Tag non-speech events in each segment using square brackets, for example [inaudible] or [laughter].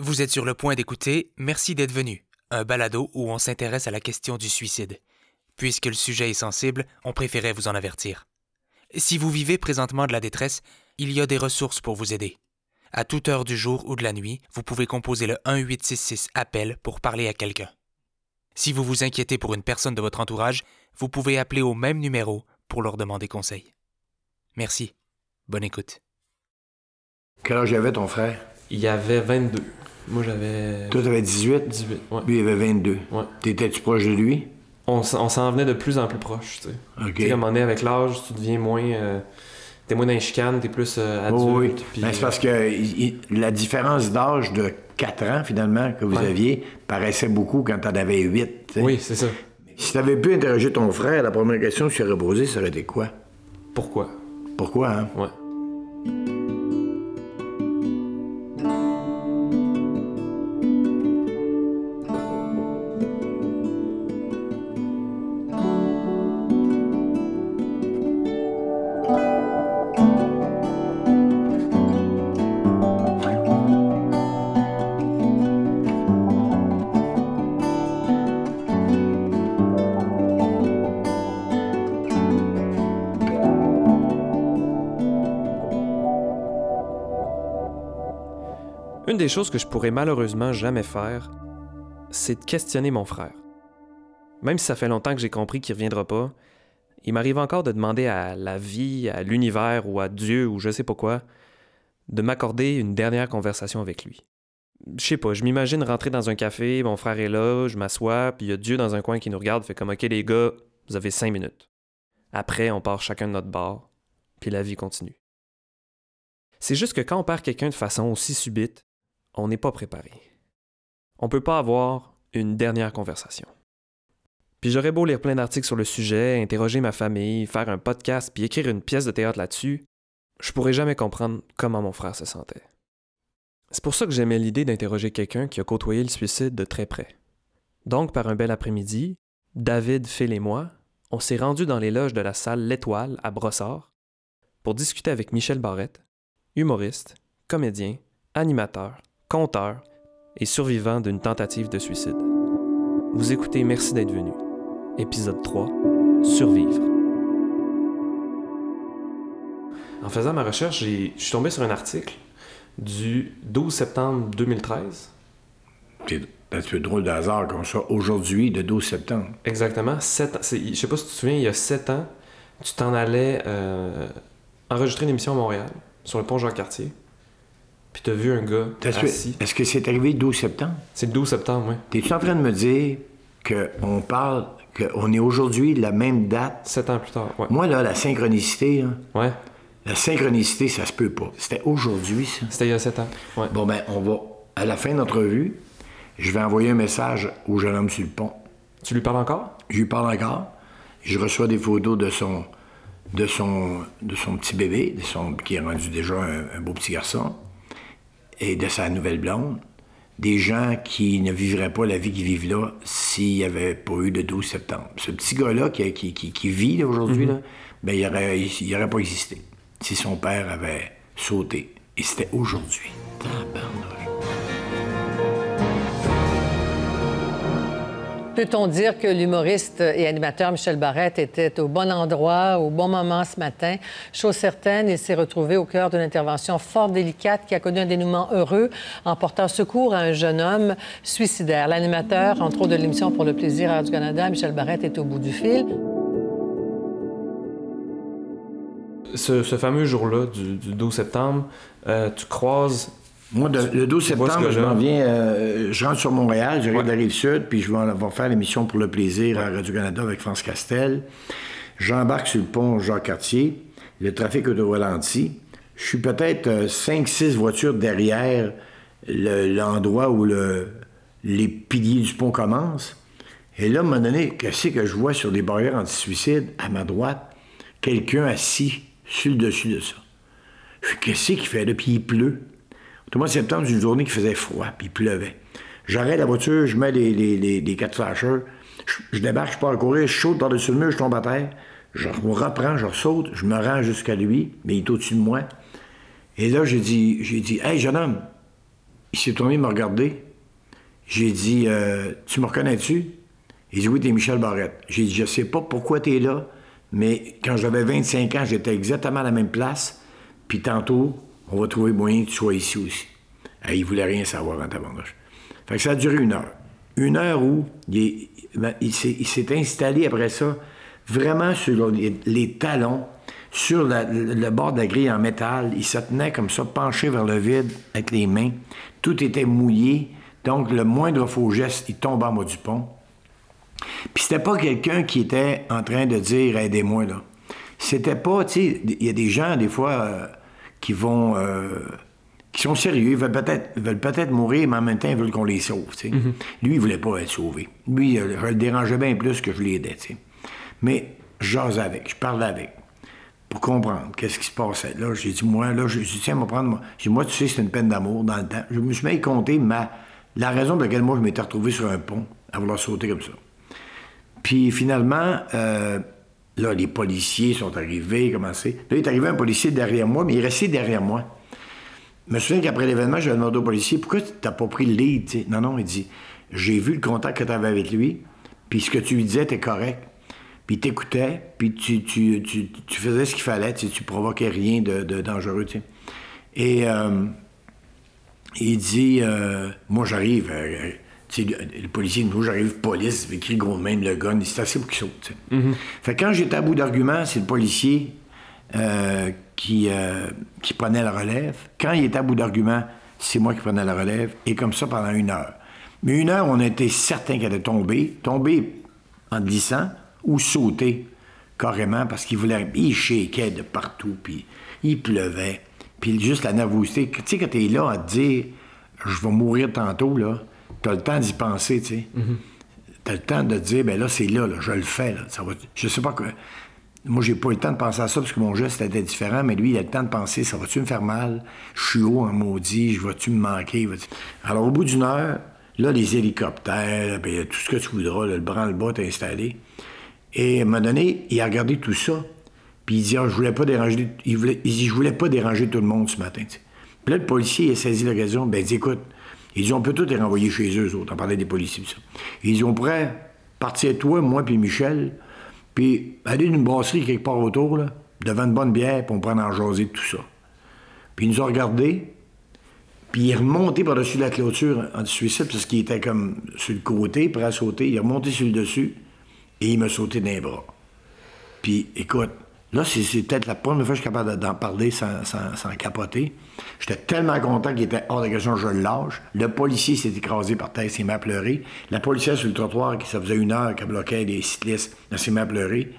Vous êtes sur le point d'écouter Merci d'être venu, un balado où on s'intéresse à la question du suicide. Puisque le sujet est sensible, on préférait vous en avertir. Si vous vivez présentement de la détresse, il y a des ressources pour vous aider. À toute heure du jour ou de la nuit, vous pouvez composer le 1866 appel pour parler à quelqu'un. Si vous vous inquiétez pour une personne de votre entourage, vous pouvez appeler au même numéro pour leur demander conseil. Merci. Bonne écoute. Quel âge avait ton frère? Il y avait 22. Moi, j'avais Toi, t'avais 18? 18. Ouais. Lui, il avait 22. Ouais. T'étais-tu proche de lui? On, s'en venait de plus en plus proche, tu sais. OK. Tu sais, à un moment donné, avec l'âge, tu deviens moins... euh, t'es moins dans les chicanes, t'es plus euh, adulte. Oh, oui. Ben, c'est parce que il- il- la différence d'âge de 4 ans, finalement, que vous Ouais. aviez, paraissait beaucoup quand t'en avais 8. tu sais. Oui, c'est ça. Si t'avais pu interroger ton frère, la première question que tu aurais posée, ça aurait été quoi? Pourquoi? Pourquoi, hein? Ouais. Une des choses que je pourrais malheureusement jamais faire, c'est de questionner mon frère. Même si ça fait longtemps que j'ai compris qu'il reviendra pas, il m'arrive encore de demander à la vie, à l'univers ou à Dieu ou je sais pas quoi, de m'accorder une dernière conversation avec lui. Je sais pas, je m'imagine rentrer dans un café, mon frère est là, je m'assois, puis il y a Dieu dans un coin qui nous regarde, fait comme OK les gars, vous avez cinq minutes. Après, on part chacun de notre bord, puis la vie continue. C'est juste que quand on perd quelqu'un de façon aussi subite, on n'est pas préparé. On peut pas avoir une dernière conversation. Puis j'aurais beau lire plein d'articles sur le sujet, interroger ma famille, faire un podcast, puis écrire une pièce de théâtre là-dessus, je pourrais jamais comprendre comment mon frère se sentait. C'est pour ça que j'aimais l'idée d'interroger quelqu'un qui a côtoyé le suicide de très près. Donc, par un bel après-midi, David, Phil et moi, on s'est rendus dans les loges de la salle L'Étoile à Brossard pour discuter avec Michel Barrette, humoriste, comédien, animateur, conteur et survivant d'une tentative de suicide. Vous écoutez Merci d'être venu. Épisode 3 Survivre. En faisant ma recherche, j'ai- je suis tombé sur un article du 12 septembre 2013. C'est un peu drôle de hasard comme ça, aujourd'hui, le 12 septembre. Exactement. Sept Je sais pas si tu te souviens, il y a 7 ans, tu t'en allais euh, enregistrer une émission à Montréal, sur le pont Jean-Cartier. Puis t'as vu un gars assis. Est-ce que c'est arrivé le 12 septembre? C'est le 12 septembre, oui. T'es-tu en train de me dire qu'on parle, qu'on est aujourd'hui la même date? 7 ans plus tard, ouais. Moi, là, la synchronicité, là, Ouais. la synchronicité, ça se peut pas. C'était aujourd'hui, ça. C'était il y a 7 ans. Ouais. Bon, ben, on va, à la fin de notre revue, je vais envoyer un message au jeune homme sur le pont. Tu lui parles encore? Je lui parle encore. Je reçois des photos de son, de son, de son petit bébé, de son, qui est rendu déjà un, un beau petit garçon, et de sa nouvelle blonde. Des gens qui ne vivraient pas la vie qu'ils vivent là s'il n'y avait pas eu le 12 septembre. Ce petit gars-là qui, qui, qui- qui vit aujourd'hui, là, ben, il n'aurait il aurait pas existé si son père avait sauté. Et c'était aujourd'hui. Peut-on dire que l'humoriste et animateur Michel Barrette était au bon endroit, au bon moment ce matin? Chose certaine, il s'est retrouvé au cœur d'une intervention fort délicate qui a connu un dénouement heureux en portant secours à un jeune homme suicidaire. L'animateur, entre autres de l'émission Pour le plaisir à du Canada, Michel Barrette, est au bout du fil. Ce, fameux jour-là, du, du 12 septembre, euh, tu croises. Moi, de- le 12 Tu vois ce septembre, je m'en viens, euh, je rentre sur Montréal, j'arrive Ouais. de la Rive-Sud, puis je vais, vais faire l'émission pour le plaisir à Radio-Canada avec France Castel. J'embarque sur le pont Jacques-Cartier, le trafic est au ralenti. Je suis peut-être 5-6 voitures derrière le- l'endroit où le- les piliers du pont commencent. Et là, à un moment donné, qu'est-ce que je vois sur des barrières anti-suicide, à ma droite, quelqu'un assis sur le dessus de ça. Je qu'est-ce qu'il fait là? Puis il pleut. Au mois de septembre, c'est une journée qui faisait froid, puis il pleuvait. J'arrête la voiture, je mets les, les, les, quatre flashers, je, débarque, je pars à courir, je saute par-dessus le mur, je tombe à terre, je me reprends, je saute, je me rends jusqu'à lui, mais il est au-dessus de moi. Et là, j'ai dit, j'ai hey, jeune homme, il s'est tourné, il m'a regardé. J'ai dit, euh, tu me reconnais-tu? Il dit, oui, t'es Michel Barrette. J'ai dit, je sais pas pourquoi t'es là, mais quand j'avais 25 ans, j'étais exactement à la même place. Puis tantôt, on va trouver moyen que tu sois ici aussi. Et il voulait rien savoir dans ta bandage. Fait que ça a duré une heure. Une heure où il, ben, s'est installé après ça, vraiment sur les, talons, sur le bord de la grille en métal. Il se tenait comme ça, penché vers le vide avec les mains. Tout était mouillé. Donc, le moindre faux geste, il tombe en bas du pont. Puis c'était pas quelqu'un qui était en train de dire aidez-moi là. C'était pas, tu sais, il y a des gens des fois euh, qui vont euh, qui sont sérieux, ils veulent peut-être veulent peut-être mourir, mais en même temps ils veulent qu'on les sauve. Mm-hmm. Lui, il voulait pas être sauvé. Lui, euh, je le dérangeais bien plus que je l'aidais. Mais jasais avec, je parlais avec pour comprendre qu'est-ce qui se passait. Là, j'ai dit, moi, là, je dit, tiens, me prendre. Moi, j'ai dit, moi, tu sais, c'est une peine d'amour dans le temps. Je me suis mis à compter ma, la raison pour laquelle moi, je m'étais retrouvé sur un pont à vouloir sauter comme ça. Puis finalement, euh, là, les policiers sont arrivés, commencé. Là, il est arrivé un policier derrière moi, mais il est resté derrière moi. Je me souviens qu'après l'événement, j'avais demandé au policier pourquoi tu n'as pas pris le lead. Non, non, il dit j'ai vu le contact que tu avais avec lui, puis ce que tu lui disais était correct. Puis il t'écoutait, puis tu, tu, faisais ce qu'il fallait, tu, tu provoquais rien de, dangereux. Et euh, il dit euh, Moi, j'arrive le, policier, nous, j'arrive, police, écrit gros de même le gun, c'est assez pour qu'il saute. Mm-hmm. Fait quand j'étais à bout d'arguments, c'est le policier euh, qui, euh, qui prenait la relève. Quand il était à bout d'arguments, c'est moi qui prenais la relève, et comme ça pendant une heure. Mais une heure, on était certain qu'elle allait tomber, tomber en glissant ou sauter carrément parce qu'il voulait. Il shakeait de partout, puis il pleuvait, puis juste la nervosité. Tu sais, quand t'es là à te dire, je vais mourir tantôt, là, tu as le temps d'y penser, tu sais. Tu as le temps de te dire, ben là, c'est là, je le fais. Là. Ça va... Je sais pas quoi. Moi, j'ai pas eu le temps de penser à ça parce que mon geste était différent, mais lui, il a le temps de penser, ça va-tu me faire mal? Je suis haut en maudit, je vais-tu me manquer? Alors, au bout d'une heure, là, les hélicoptères, ben, tout ce que tu voudras, le branle-bas est installé. Et à un moment donné, il a regardé tout ça, puis il dit, ah, je voulais pas déranger, il, voulait... il dit, je voulais pas déranger tout le monde ce matin. Puis là, le policier, il a saisi l'occasion, ben, il dit, écoute, ils dit, on peut tout les renvoyer chez eux, autres. On parlait des policiers, ça. Ils dit, on pourrait partir, toi, moi, puis Michel, puis aller d'une brasserie quelque part autour, là, devant une bonne bière, puis on pourrait en jaser tout ça. Puis ils nous ont regardés, puis il est remonté par-dessus la clôture en suicide, parce qu'il était comme sur le côté, prêt à sauter. Il est remonté sur le dessus, et il m'a sauté les bras. Puis, écoute, Là, c'est peut-être la première fois que je suis capable d'en parler sans, capoter. J'étais tellement content qu'il était hors de question, je le lâche. Le policier s'est écrasé par terre, s'est mis à pleurer. La policière sur le trottoir, qui ça faisait une heure qu'elle bloquait les cyclistes, s'est mis à pleurer.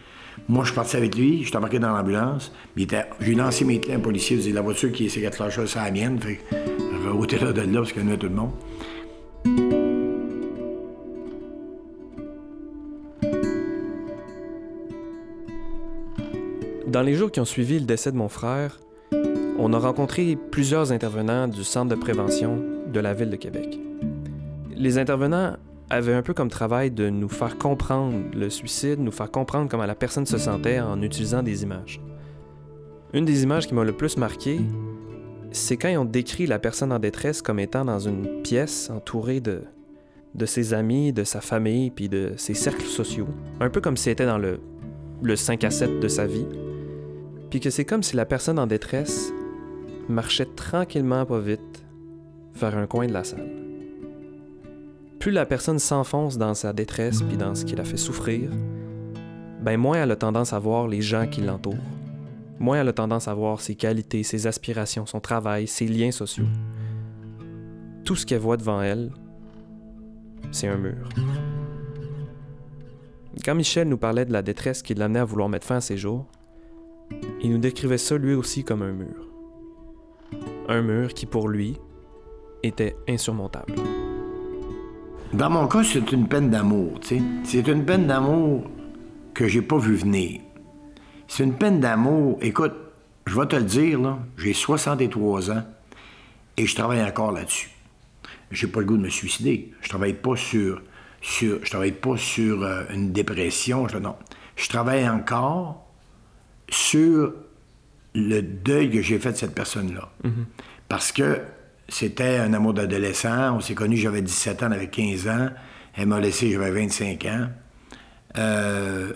Moi, je suis parti avec lui, je suis embarqué dans l'ambulance. J'ai lancé mes clés à un policier, dit La voiture qui s'est lâchée, c'est la mienne. Fait que, là de là parce qu'elle venait tout le monde. Dans les jours qui ont suivi le décès de mon frère, on a rencontré plusieurs intervenants du centre de prévention de la ville de Québec. Les intervenants avaient un peu comme travail de nous faire comprendre le suicide, nous faire comprendre comment la personne se sentait en utilisant des images. Une des images qui m'a le plus marqué, c'est quand ils ont décrit la personne en détresse comme étant dans une pièce entourée de, de ses amis, de sa famille, puis de ses cercles sociaux. Un peu comme si c'était dans le, le 5 à 7 de sa vie puis que c'est comme si la personne en détresse marchait tranquillement pas vite vers un coin de la salle. Plus la personne s'enfonce dans sa détresse puis dans ce qui la fait souffrir, ben moins elle a tendance à voir les gens qui l'entourent. Moins elle a tendance à voir ses qualités, ses aspirations, son travail, ses liens sociaux. Tout ce qu'elle voit devant elle, c'est un mur. Quand Michel nous parlait de la détresse qui l'amenait à vouloir mettre fin à ses jours, il nous décrivait ça lui aussi comme un mur. Un mur qui pour lui était insurmontable. Dans mon cas, c'est une peine d'amour, tu sais. C'est une peine d'amour que j'ai pas vu venir. C'est une peine d'amour. Écoute, je vais te le dire, là, j'ai 63 ans et je travaille encore là-dessus. J'ai pas le goût de me suicider. Je travaille pas sur, sur je travaille pas sur euh, une dépression. Je, non. Je travaille encore sur le deuil que j'ai fait de cette personne-là. Parce que c'était un amour d'adolescent. On s'est connus, j'avais 17 ans, elle avait 15 ans. Elle m'a laissé, j'avais 25 ans. Euh,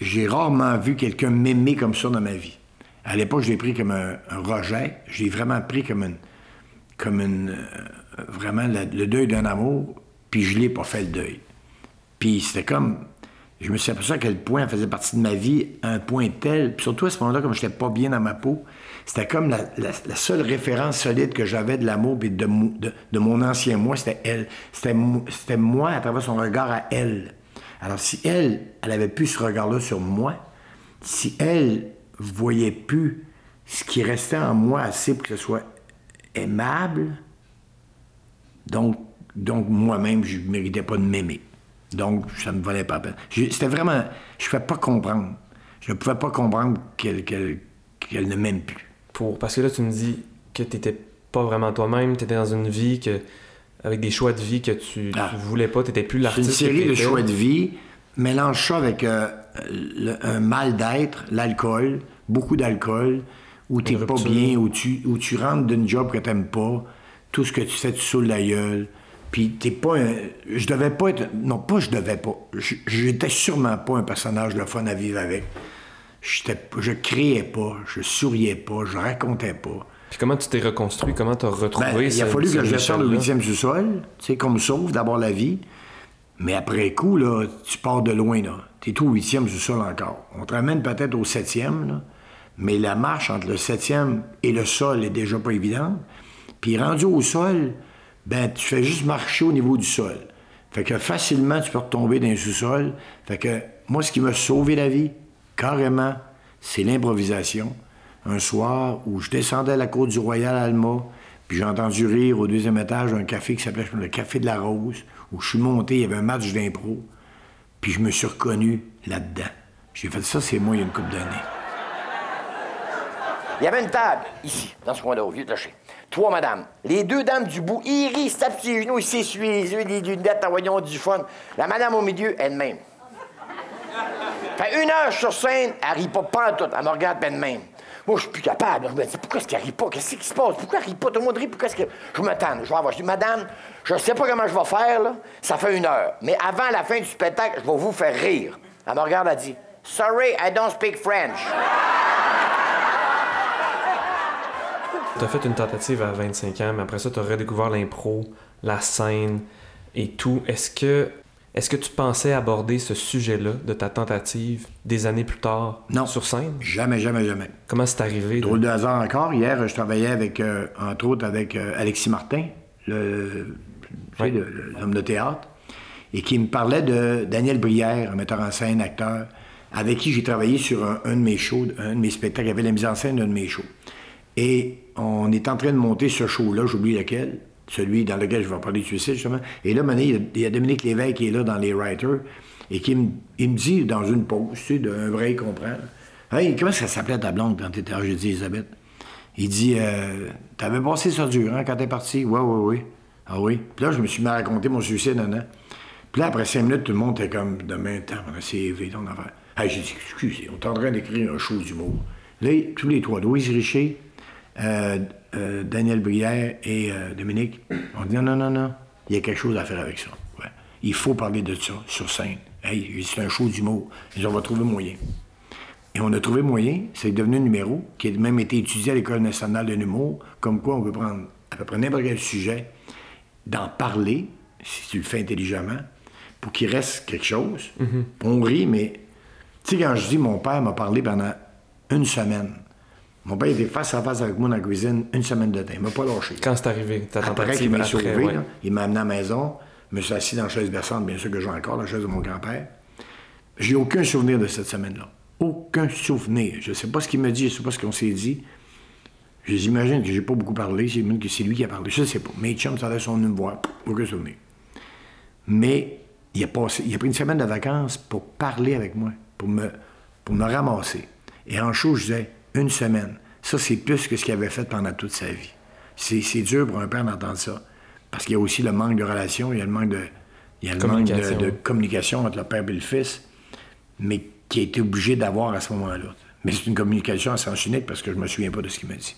j'ai rarement vu quelqu'un m'aimer comme ça dans ma vie. À l'époque, je l'ai pris comme un, rejet. Je l'ai vraiment pris comme une. comme une. Euh, vraiment le, deuil d'un amour, puis je l'ai pas fait le deuil. Puis c'était comme. Je me suis aperçu à quel point elle faisait partie de ma vie, un point tel. Puis surtout à ce moment-là, comme je n'étais pas bien dans ma peau, c'était comme la, seule référence solide que j'avais de l'amour et de, mon ancien moi, c'était elle. C'était moi à travers son regard à elle. Alors si elle, elle avait plus ce regard-là sur moi, si elle voyait plus ce qui restait en moi assez pour que ce soit aimable, donc, donc moi-même, je ne méritais pas de m'aimer. Donc, ça ne me valait pas la peine. C'était vraiment... Je ne pouvais pas comprendre. Je ne pouvais pas comprendre qu'elle ne m'aime plus. Pour, parce que là, tu me dis que tu n'étais pas vraiment toi-même, tu étais dans une vie que, avec des choix de vie que tu ne ah. voulais pas, tu n'étais plus l'artiste. C'est une série de choix de vie. Mélange ça avec euh, un mal d'être, l'alcool, beaucoup d'alcool, où tu n'es pas bien, où tu, où tu rentres d'une job que tu n'aimes pas, tout ce que tu fais, tu saoules la gueule. Puis t'es pas un... Je devais pas être... Non, pas je devais pas. J'étais sûrement pas un personnage le fun à vivre avec. Je créais pas, je souriais pas, je racontais pas. Puis comment tu t'es reconstruit? Comment tu as retrouvé ben, Il a fallu que je sorte le huitième sous-sol, tu sais, qu'on me sauve d'abord la vie. Mais après coup, là, tu pars de loin, là. T'es tout au huitième sous-sol encore. On te ramène peut-être au septième, là. Mais la marche entre le septième et le sol est déjà pas évidente. Puis rendu au sol, ben tu fais juste marcher au niveau du sol. Fait que facilement, tu peux retomber dans le sous-sol. Fait que moi, ce qui m'a sauvé la vie, carrément, c'est l'improvisation. Un soir où je descendais à la cour du Royal Alma, puis j'ai entendu rire au deuxième étage un café qui s'appelait le Café de la Rose, où je suis monté, il y avait un match d'impro, puis je me suis reconnu là-dedans. J'ai fait ça, c'est moi, il y a une couple d'années. Il y avait une table, ici, dans ce coin-là, au vieux clocher. Trois madames. Les deux dames du bout, ils rient, se tapent les genoux, ils s'essuient les yeux, des lunettes, en du fun? La madame au milieu, elle-même. Fait une heure sur scène, elle rit pas, pas tout. Elle me regarde elle-même. Moi, je suis plus capable. Je me dis, pourquoi est-ce qu'elle rit pas? Qu'est-ce qui se passe? Pourquoi elle rit pas? Tout le monde rit. Pourquoi est-ce que. Je me tente. Je vais avoir. Je dis, madame, je sais pas comment je vais faire, là. Ça fait une heure. Mais avant la fin du spectacle, je vais vous faire rire. Elle me regarde, elle dit, Sorry, I don't speak French. Tu as fait une tentative à 25 ans, mais après ça, tu as redécouvert l'impro, la scène et tout. Est-ce que est-ce que tu pensais aborder ce sujet-là de ta tentative des années plus tard non. sur scène? Jamais, jamais, jamais. Comment c'est arrivé? Drôle de hasard encore. Hier, je travaillais avec, euh, entre autres, avec euh, Alexis Martin, l'homme de théâtre, et qui me parlait de Daniel Brière, un metteur en scène, acteur, avec qui j'ai travaillé sur un, de mes shows, un de mes spectacles. Il y avait la mise en scène d'un de mes shows. Et on est en train de monter ce show-là, j'oublie lequel, celui dans lequel je vais parler de suicide, justement. Et là, il y a Dominique Lévesque qui est là dans les writers et qui me, dit dans une pause, tu sais, d'un vrai comprend. Hey, comment ça s'appelait ta blonde quand t'étais J'ai dit Elisabeth. Il dit euh, T'avais passé ça dur, hein, quand t'es parti Ouais, ouais, oui. Ah oui. Puis là, je me suis mis à raconter mon suicide, non, Puis là, après cinq minutes, tout le monde était comme Demain, temps, on a CV, ton affaire. Hey, j'ai dit Excusez, on est en train d'écrire un show d'humour. Là, tous les trois, Louise Richer, euh, euh, Daniel Brière et euh, Dominique, on dit non, non, non, non, il y a quelque chose à faire avec ça. Il faut parler de ça sur scène. Hey, c'est un show d'humour. On va trouver moyen. Et on a trouvé moyen, c'est devenu un numéro qui a même été étudié à l'École nationale de l'humour, comme quoi on peut prendre à peu près n'importe quel sujet, d'en parler, si tu le fais intelligemment, pour qu'il reste quelque chose. Mm-hmm. On rit, mais tu sais, quand je dis mon père m'a parlé pendant une semaine, mon père était face à face avec moi dans la cuisine une semaine de temps. Il m'a pas lâché. Quand c'est arrivé, ta Après qu'il m'a sauvé, il m'a amené à la maison. Je me suis assis dans la chaise berçante, bien sûr que j'ai encore, la chaise de mon grand-père. J'ai aucun souvenir de cette semaine-là. Aucun souvenir. Je ne sais pas ce qu'il m'a dit, je ne sais pas ce qu'on s'est dit. J'imagine que j'ai pas beaucoup parlé, j'imagine que c'est lui qui a parlé. Je ne sais pas. Mais chum, ça allait son me voir. Aucun souvenir. Mais il a, passé, il a pris une semaine de vacances pour parler avec moi, pour me, pour me ramasser. Et en chaud, je disais, une semaine. Ça, c'est plus que ce qu'il avait fait pendant toute sa vie. C'est dur pour un père d'entendre ça. Parce qu'il y a aussi le manque de relation, il y a le manque de, il y a le manque de, communication entre le père et le fils, mais qui a été obligé d'avoir à ce moment-là. Mais c'est une communication à sens unique parce que je me souviens pas de ce qu'il m'a dit.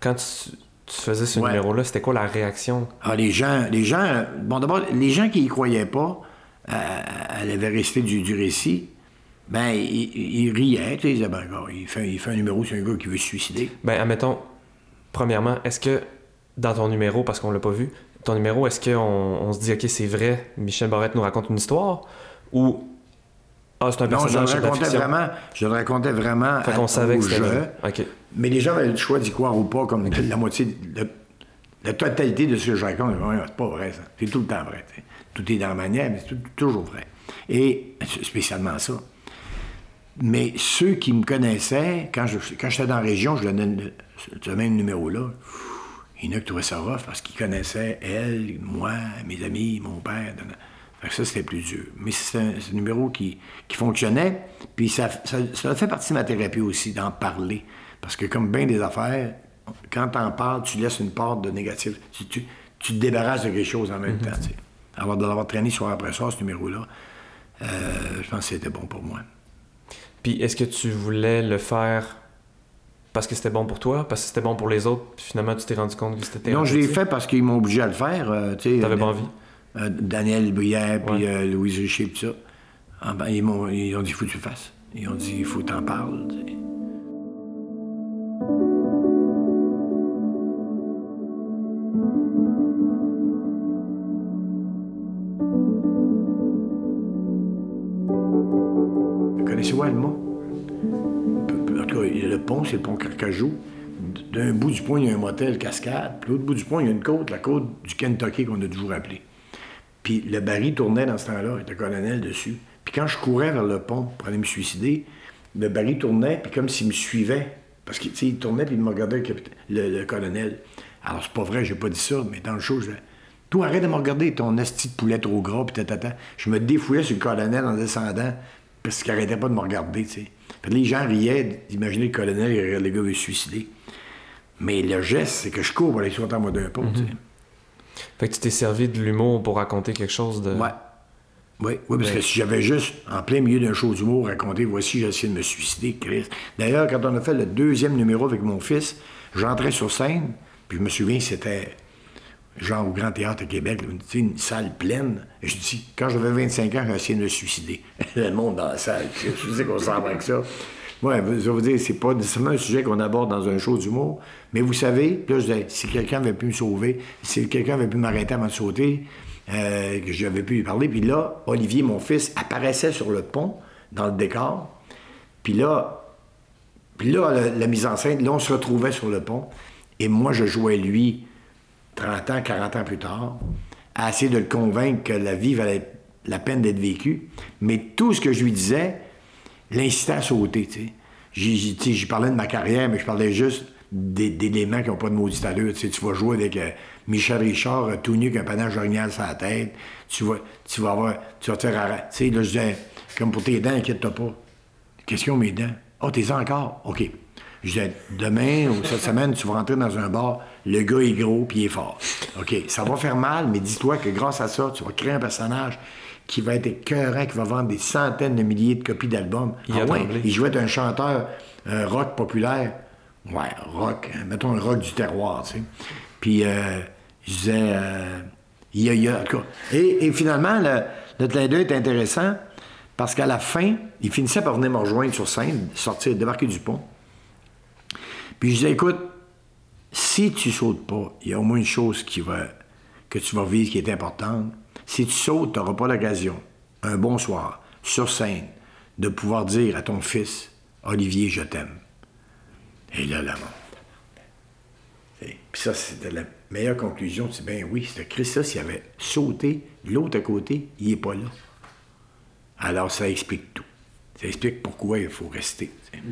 Quand tu, tu faisais ce Ouais. numéro-là, c'était quoi la réaction? Ah, les gens, les gens, bon d'abord, les gens qui y croyaient pas à, à la véracité du, du récit, ben, ils, ils riaient, tu sais, ben, il fait, il fait un numéro sur un gars qui veut se suicider. Ben, admettons, premièrement, est-ce que dans ton numéro, parce qu'on l'a pas vu, ton numéro, est-ce qu'on on se dit, OK, c'est vrai, Michel Barrette nous raconte une histoire, ou, ah, c'est un Non, je le de racontais vraiment, je le racontais vraiment Fait qu'on savait que jeu. vrai. OK. Mais les gens avaient le choix d'y croire ou pas, comme la moitié, le- la totalité de ce que je raconte. C'est pas vrai, ça. C'est tout le temps vrai. Tout est dans la manière, mais c'est toujours vrai. Et spécialement ça. Mais ceux qui me connaissaient, quand je quand j'étais dans la région, je leur donnais le- ce même numéro-là. Il y en a qui trouvaient ça rough parce qu'ils connaissaient elle, moi, mes amis, mon père. Fait que ça, c'était plus dur. Mais c'est un, c'est un numéro qui, qui fonctionnait. Puis ça, ça, ça fait partie de ma thérapie aussi, d'en parler. Parce que comme bien des affaires, quand t'en parles, tu laisses une part de négatif. Tu, tu, tu te débarrasses de quelque chose en même temps. tu sais. Alors de l'avoir traîné soir après soir, ce numéro-là, euh, je pense que c'était bon pour moi. Puis est-ce que tu voulais le faire parce que c'était bon pour toi, parce que c'était bon pour les autres, puis finalement tu t'es rendu compte que c'était Non, je l'ai fait parce qu'ils m'ont obligé à le faire. euh, tu T'avais euh, pas envie? euh, Daniel Brière, puis Ouais. euh, Louise Richer, puis ça. Ah ben, ils, m'ont, ils ont dit, il faut que tu le fasses. Ils ont dit, il faut que t'en parles. tu c'est le pont Carcajou. D'un bout du pont, il y a un motel cascade. Puis l'autre bout du pont, il y a une côte, la côte du Kentucky qu'on a toujours appelée. Puis le baril tournait dans ce temps-là, avec le colonel dessus. Puis quand je courais vers le pont pour aller me suicider, le baril tournait, puis comme s'il me suivait. Parce qu'il il tournait, puis il me regardait, le, le- colonel. Alors c'est pas vrai, j'ai pas dit ça, mais dans le show, je Toi, arrête de me regarder, ton esti de poulet trop gras, puis tatata. Je me défouillais sur le colonel en descendant, parce qu'il arrêtait pas de me regarder, tu sais. Que les gens riaient d'imaginer le colonel, le gars veut se suicider. Mais le geste, c'est que je cours pour aller sauter en mode d'un pont, tu sais. Fait que tu t'es servi de l'humour pour raconter quelque chose de... Ouais. Oui, oui, parce que si j'avais juste, en plein milieu d'un show d'humour, raconté Voici, j'ai essayé de me suicider, Chris. D'ailleurs, quand on a fait le deuxième numéro avec mon fils, j'entrais sur scène, puis je me souviens, c'était genre au Grand Théâtre à Québec, là, sais, une salle pleine. Et je dis Quand j'avais 25 ans, j'ai essayé de me suicider. [laughs] le monde dans la salle, je sais qu'on s'en va avec ça. Ouais, je vous dire, c'est pas nécessairement un sujet qu'on aborde dans un show d'humour, mais vous savez, là, je si quelqu'un avait pu me sauver, si quelqu'un avait pu m'arrêter avant de sauter, euh, que j'avais pu lui parler, puis là, Olivier, mon fils, apparaissait sur le pont, dans le décor, puis là, puis là, la, la mise en scène, là, on se retrouvait sur le pont, et moi, je jouais lui, 30 ans, 40 ans plus tard, à essayer de le convaincre que la vie valait la peine d'être vécue, mais tout ce que je lui disais, l'incitait à sauter. J'y- parlais de ma carrière, mais je parlais juste d'éléments qui n'ont pas de maudite allure. Tu sais, tu vas jouer avec euh, Michel Richard, euh, tout nu, avec un panache orignal sur la tête. Tu vas, tu vas avoir... Tu vas te faire... Tu sais, là, je disais, comme pour tes dents, inquiète-toi pas. Ont, mes dents? Oh, t'es encore? OK. Je disais, demain ou cette semaine, tu vas rentrer dans un bar, le gars est gros puis il est fort. OK, ça va faire mal, mais dis-toi que grâce à ça, tu vas créer un personnage qui va être écœurant, qui va vendre des centaines de milliers de copies d'albums. Il Ah ouais, il jouait un chanteur euh, rock populaire. Ouais, rock, hein, mettons un rock du terroir, tu sais. Puis euh, je disais, euh, y a, y a-. Et, et finalement, le, le clin d'œil est intéressant parce qu'à la fin, il finissait par venir me rejoindre sur scène, sortir, débarquer du pont. Puis je disais, écoute, si tu sautes pas, il y a au moins une chose qui va, que tu vas vivre qui est importante. Si tu sautes, tu n'auras pas l'occasion, un bonsoir, sur scène, de pouvoir dire à ton fils, Olivier, je t'aime. Et là, la Puis ça, c'était la meilleure conclusion. C'est bien oui, c'était Christ, s'il avait sauté, l'autre à côté, il n'est pas là. Alors ça explique tout. Ça explique pourquoi il faut rester. tu sais.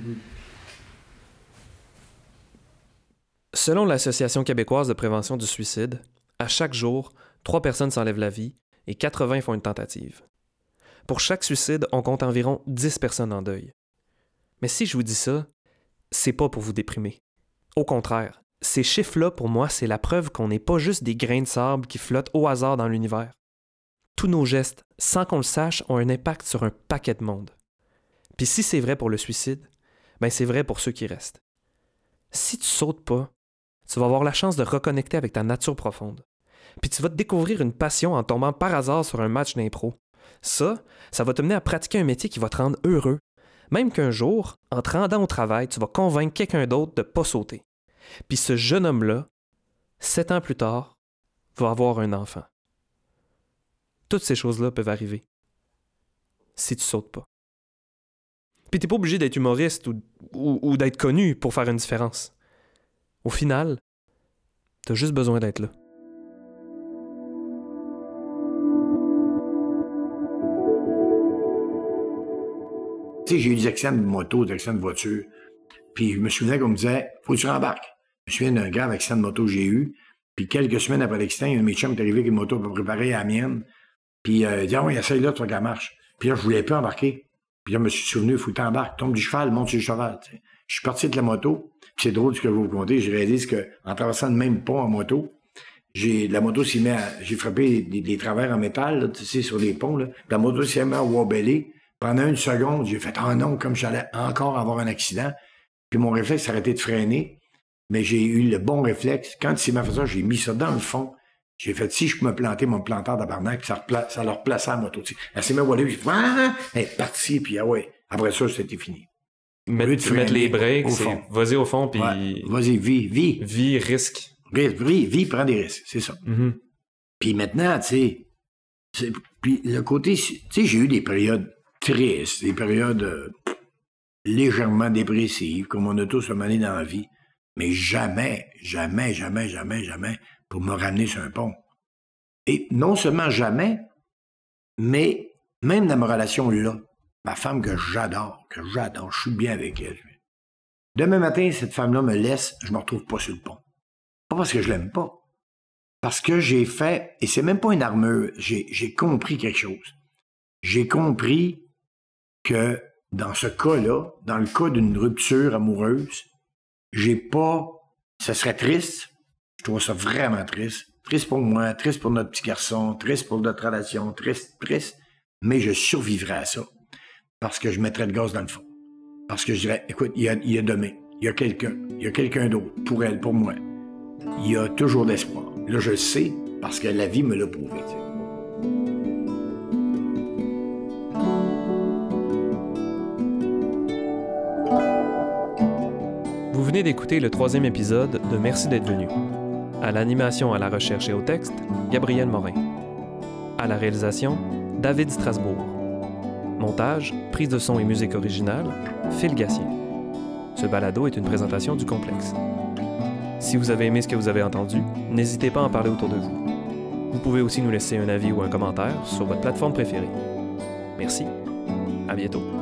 Selon l'Association québécoise de prévention du suicide, à chaque jour, trois personnes s'enlèvent la vie et 80 font une tentative. Pour chaque suicide, on compte environ 10 personnes en deuil. Mais si je vous dis ça, c'est pas pour vous déprimer. Au contraire, ces chiffres-là, pour moi, c'est la preuve qu'on n'est pas juste des grains de sable qui flottent au hasard dans l'univers. Tous nos gestes, sans qu'on le sache, ont un impact sur un paquet de monde. Puis si c'est vrai pour le suicide, ben c'est vrai pour ceux qui restent. Si tu sautes pas, Tu vas avoir la chance de reconnecter avec ta nature profonde. Puis tu vas te découvrir une passion en tombant par hasard sur un match d'impro. Ça, ça va te mener à pratiquer un métier qui va te rendre heureux. Même qu'un jour, en te rendant au travail, tu vas convaincre quelqu'un d'autre de ne pas sauter. Puis ce jeune homme-là, sept ans plus tard, va avoir un enfant. Toutes ces choses-là peuvent arriver si tu sautes pas. Puis t'es pas obligé d'être humoriste ou, ou d'être connu pour faire une différence. Au final, t'as juste besoin d'être là. Tu sais, j'ai eu des accidents de moto, des accidents de voiture. Puis je me souvenais qu'on me disait, faut que tu rembarques. Je me souviens d'un grave accident de moto que j'ai eu. Puis quelques semaines après l'accident, un de mes est arrivé avec une moto pour préparer à la mienne. Puis euh, il dit, ah essaye là, tu qu'elle marche. Puis là, je voulais pas embarquer. Puis là, je me suis souvenu, faut que tu embarques. Tombe du cheval, monte sur le cheval. Je suis parti de la moto. C'est drôle ce que vous raconter. Je réalise qu'en traversant le même pont en moto, j'ai la moto mis à, j'ai frappé des, travers en métal, tu sais, sur les ponts. Là. La moto s'est mis à wobeler. Pendant une seconde, j'ai fait Ah non, comme j'allais encore avoir un accident. Puis mon réflexe arrêté de freiner. Mais j'ai eu le bon réflexe. Quand il m'a ça, j'ai mis ça dans le fond. J'ai fait si je peux me planter, mon planteur puis ça, ça leur plaçait la moto. Elle s'est à voler, j'ai fait Ah! Elle est partie, puis ah ouais. Après ça, c'était fini. Mettre, mettre les breaks, vas-y au fond, puis. Vas-y, vis, vis. Vis, risque. Vis, vis, prends des risques, c'est ça. Mm-hmm. Puis maintenant, tu sais, puis le côté, tu sais, j'ai eu des périodes tristes, des périodes euh, légèrement dépressives, comme on a tous moment dans la vie, mais jamais, jamais, jamais, jamais, jamais pour me ramener sur un pont. Et non seulement jamais, mais même dans ma relation là, ma femme que j'adore, que j'adore, je suis bien avec elle. Demain matin, cette femme-là me laisse, je me retrouve pas sur le pont. Pas parce que je l'aime pas. Parce que j'ai fait, et c'est même pas une armure, j'ai compris quelque chose. J'ai compris que dans ce cas-là, dans le cas d'une rupture amoureuse, j'ai pas. Ce serait triste. Je trouve ça vraiment triste. Triste pour moi, triste pour notre petit garçon, triste pour notre relation, triste, triste. Mais je survivrai à ça. Parce que je mettrais le gaz dans le fond. Parce que je dirais, écoute, il y a, demain. Il y a quelqu'un. Il y a quelqu'un d'autre. Pour elle, pour moi. Il y a toujours d'espoir. Là, je le sais parce que la vie me l'a prouvé. venez d'écouter le troisième épisode de Merci d'être venu. À l'animation, à la recherche et au texte, Gabriel Morin. À la réalisation, David Strasbourg. Montage, prise de son et musique originale, Phil Gassien. Ce balado est une présentation du complexe. Si vous avez aimé ce que vous avez entendu, n'hésitez pas à en parler autour de vous. Vous pouvez aussi nous laisser un avis ou un commentaire sur votre plateforme préférée. Merci. À bientôt.